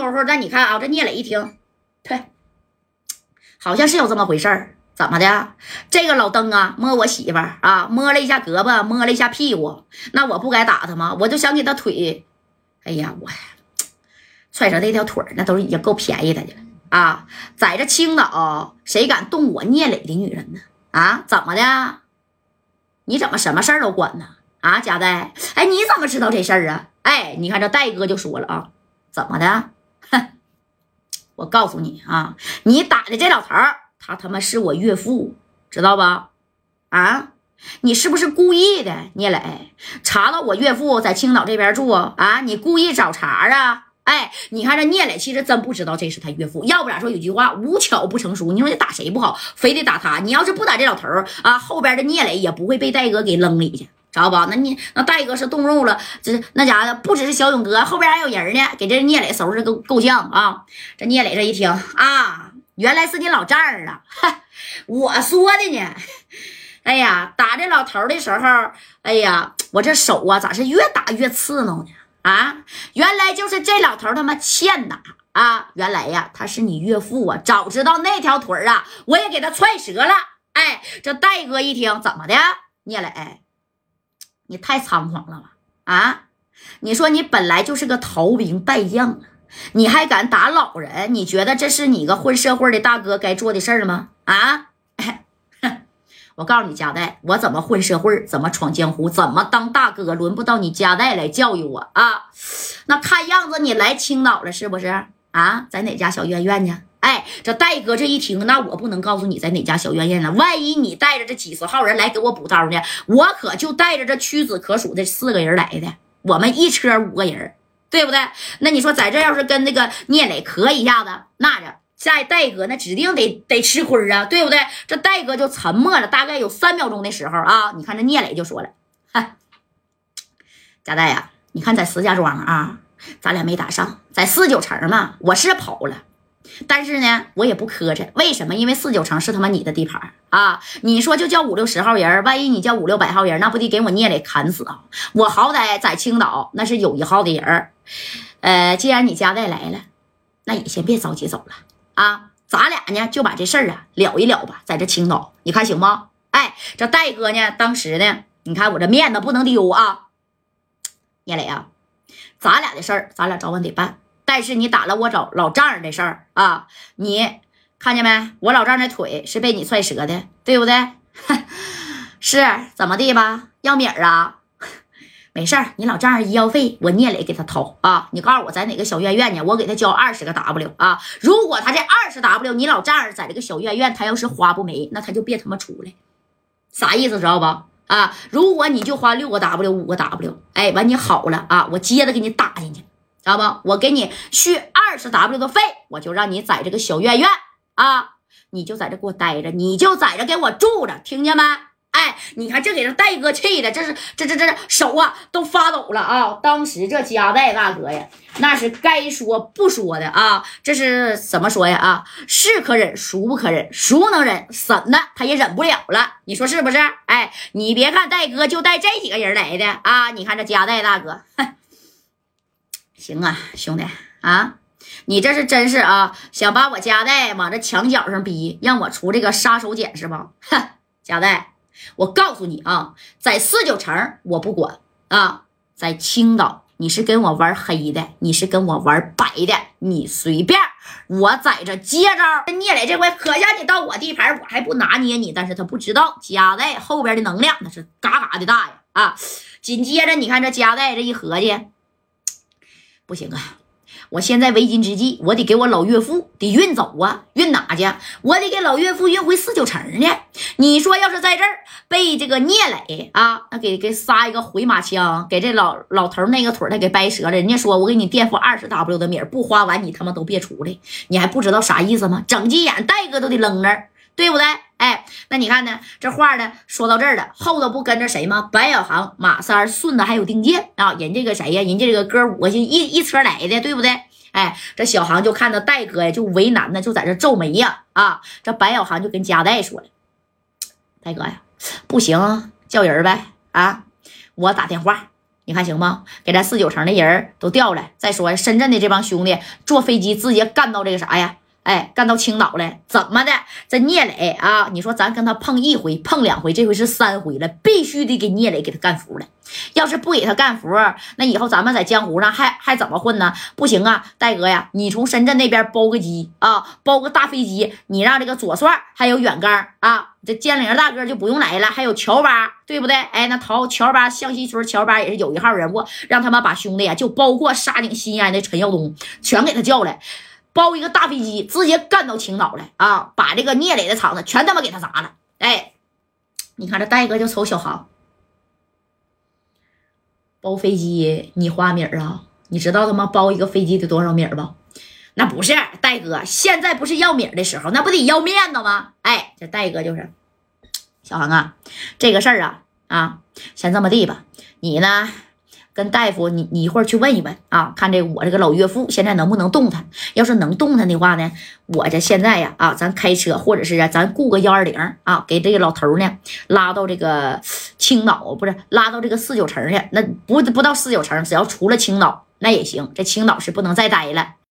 功夫，那你看啊，这聂磊一听，对，好像是有这么回事儿。怎么的？这个老登啊，摸我媳妇儿啊，摸了一下胳膊，摸了一下屁股，那我不该打他吗？我就想给他腿，哎呀，我踹成那条腿那都已经够便宜的了啊！在这青岛，谁敢动我聂磊的女人呢？啊，怎么的？你怎么什么事儿都管呢？啊，贾代，哎，你怎么知道这事儿啊？哎，你看这戴哥就说了啊，怎么的？哼，我告诉你啊，你打的这老头。他他妈是我岳父，知道吧？啊，你是不是故意的？聂磊查到我岳父在青岛这边住啊，你故意找茬啊？哎，你看这聂磊其实真不知道这是他岳父，要不然说有句话无巧不成书，你说你打谁不好，非得打他。你要是不打这老头啊，后边的聂磊也不会被戴哥给扔里去，知道吧？那你那戴哥是动肉了，这那家伙不只是小勇哥，后边还有人呢，给这聂磊收拾够够呛啊！这聂磊这一听啊。原来是你老丈人啊！我说的呢。哎呀，打这老头的时候，哎呀，我这手啊，咋是越打越刺挠呢？啊，原来就是这老头他妈欠打啊！原来呀，他是你岳父啊！早知道那条腿啊，我也给他踹折了。哎，这戴哥一听，怎么的？聂磊，你太猖狂了吧？啊，你说你本来就是个逃兵败将！你还敢打老人？你觉得这是你个混社会的大哥该做的事儿吗？啊！我告诉你，加代，我怎么混社会，怎么闯江湖，怎么当大哥，轮不到你加代来教育我啊！那看样子你来青岛了是不是？啊，在哪家小院院呢？哎，这戴哥这一听，那我不能告诉你在哪家小院院了。万一你带着这几十号人来给我补刀呢？我可就带着这屈指可数的四个人来的，我们一车五个人。对不对？那你说在这要是跟那个聂磊磕一下子，那着在戴哥那指定得得吃亏啊，对不对？这戴哥就沉默了，大概有三秒钟的时候啊，你看这聂磊就说了：“哈，贾代呀，你看在石家庄啊，咱俩没打上，在四九城嘛，我是跑了。”但是呢，我也不磕碜，为什么？因为四九城是他妈你的地盘啊！你说就叫五六十号人，万一你叫五六百号人，那不得给我聂磊砍死啊！我好歹在青岛那是有一号的人呃，既然你家代来了，那也先别着急走了啊！咱俩呢就把这事儿啊了一了吧，在这青岛，你看行吗？哎，这戴哥呢，当时呢，你看我这面子不能丢啊！聂磊啊，咱俩的事儿，咱俩早晚得办。但是你打了我找老丈人的事儿啊，你看见没？我老丈人的腿是被你踹折的，对不对？是怎么地吧？要米儿啊？没事儿，你老丈人医药费我聂磊给他掏啊。你告诉我在哪个小院院呢？我给他交二十个 W 啊。如果他这二十 W，你老丈人在这个小院院，他要是花不没，那他就别他妈出来。啥意思知道不？啊，如果你就花六个 W，五个 W，哎，完你好了啊，我接着给你打进去。知道不？我给你续二十 W 的费，我就让你在这个小院院啊，你就在这给我待着，你就在这给我住着，听见没？哎，你看这给这戴哥气的，这是这这这手啊都发抖了啊！当时这加代大哥呀，那是该说不说的啊，这是怎么说呀？啊，是可忍，孰不可忍？孰能忍？婶子他也忍不了了，你说是不是？哎，你别看戴哥就带这几个人来的啊，你看这加代大哥。行啊，兄弟啊，你这是真是啊，想把我家代往这墙角上逼，让我出这个杀手锏是吧？哼，家代，我告诉你啊，在四九城我不管啊，在青岛你是跟我玩黑的，你是跟我玩白的，你随便，我在这接招。聂磊这回可下你到我地盘，我还不拿捏你，但是他不知道家代后边的能量那是嘎嘎的大呀啊！紧接着你看这家代这一合计。不行啊！我现在为今之计，我得给我老岳父得运走啊，运哪去？我得给老岳父运回四九城呢。你说要是在这儿被这个聂磊啊，那给给撒一个回马枪，给这老老头那个腿他给掰折了。人家说我给你垫付二十 W 的米儿，不花完你他妈都别出来。你还不知道啥意思吗？整急眼，戴哥都得扔那儿，对不对？哎，那你看呢？这话呢说到这儿了，后头不跟着谁吗？白小航、马三、顺子还有丁健啊，人这个谁呀？人家这个哥五个就一一车来的，对不对？哎，这小航就看到戴哥呀，就为难呢，就在这皱眉呀。啊，这白小航就跟加代说了：“戴哥呀，不行，叫人呗。啊，我打电话。”你看行吗？给咱四九城的人都调来。再说深圳的这帮兄弟坐飞机直接干到这个啥呀？哎，干到青岛了，怎么的？这聂磊啊，你说咱跟他碰一回，碰两回，这回是三回了，必须得给聂磊给他干服了。要是不给他干服，那以后咱们在江湖上还还怎么混呢？不行啊，戴哥呀，你从深圳那边包个机啊，包个大飞机，你让这个左帅还有远刚啊，这建陵大哥就不用来了，还有乔巴，对不对？哎，那陶乔巴向西村乔巴也是有一号人物，让他们把兄弟啊，就包括沙井西安的陈耀东，全给他叫来。包一个大飞机，直接干到青岛来啊！把这个聂磊的厂子全他妈给他砸了！哎，你看这戴哥就瞅小航包飞机，你花米儿啊？你知道他妈包一个飞机得多少米儿不？那不是戴哥，现在不是要米儿的时候，那不得要面子吗？哎，这戴哥就是小航啊，这个事儿啊啊，先这么地吧，你呢？跟大夫，你你一会儿去问一问啊，看这我这个老岳父现在能不能动弹？要是能动弹的话呢，我这现在呀啊，咱开车或者是啊，咱雇个幺二零啊，给这个老头呢拉到这个青岛，不是拉到这个四九城去？那不不到四九城，只要出了青岛那也行，这青岛是不能再待了。